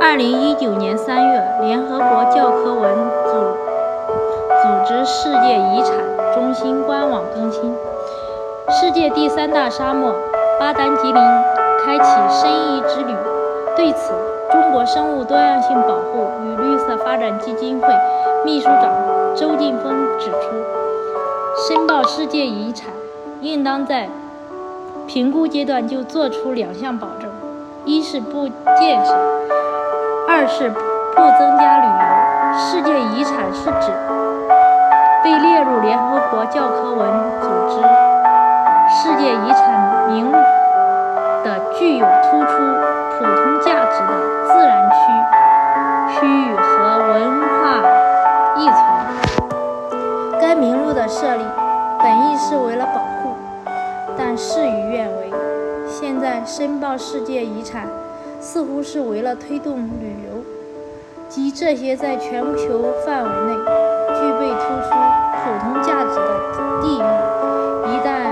二零一九年三月，联合国教科文组组织世界遗产中心官网更新：世界第三大沙漠巴丹吉林开启申遗之旅。对此，中国生物多样性保护与绿色发展基金会秘书长周劲峰指出，申报世界遗产应当在评估阶段就做出两项保证：一是不建设。二是不增加旅游。世界遗产是指被列入联合国教科文组织世界遗产名录的具有突出普通价值的自然区区域和文化遗存。该名录的设立本意是为了保护，但事与愿违。申报世界遗产。似乎是为了推动旅游，即这些在全球范围内具备突出普通价值的地域，一旦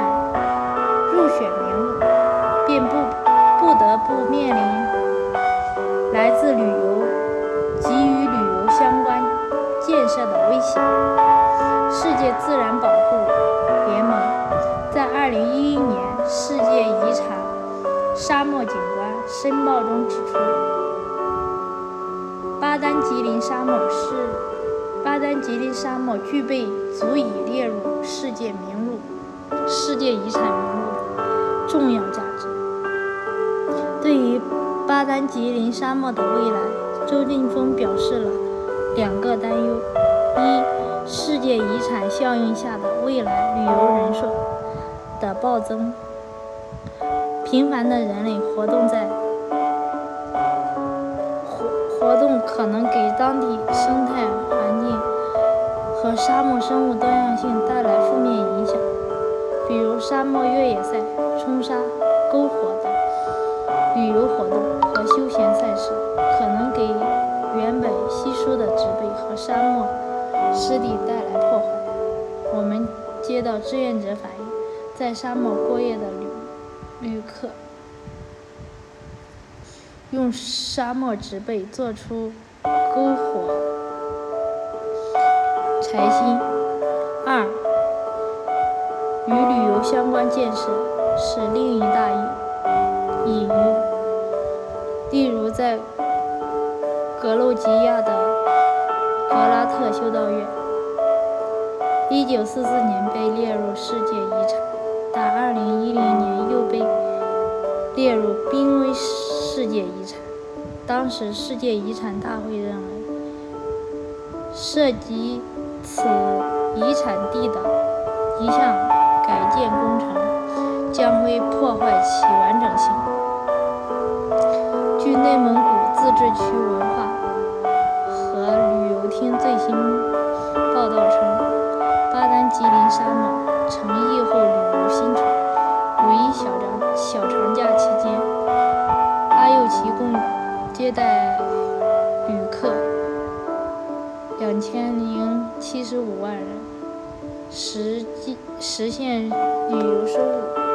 入选名录，便不不得不面临来自旅游及与旅游相关建设的威胁。世界自然保护巴丹吉林沙漠是巴丹吉林沙漠具备足以列入世界名录、世界遗产名录的重要价值。对于巴丹吉林沙漠的未来，周劲峰表示了两个担忧：一、世界遗产效应下的未来旅游人数的暴增。频繁的人类活动在能给当地生态环境和沙漠生物多样性带来负面影响，比如沙漠越野赛、冲沙、篝火等旅游活动和休闲赛事，可能给原本稀疏的植被和沙漠湿地带来破坏。我们接到志愿者反映，在沙漠过夜的旅。旅客用沙漠植被做出篝火柴薪。二，与旅游相关建设是另一大隐隐忧。例如，在格鲁吉亚的格拉特修道院，一九四四年被列入世界遗产。但2010年又被列入濒危世界遗产。当时世界遗产大会认为，涉及此遗产地的一项改建工程将会破坏其完整性。据内蒙古自治区文化和旅游厅最新报道称，巴丹吉林沙漠。成疫接待旅客两千零七十五万人，实际实现旅游收入。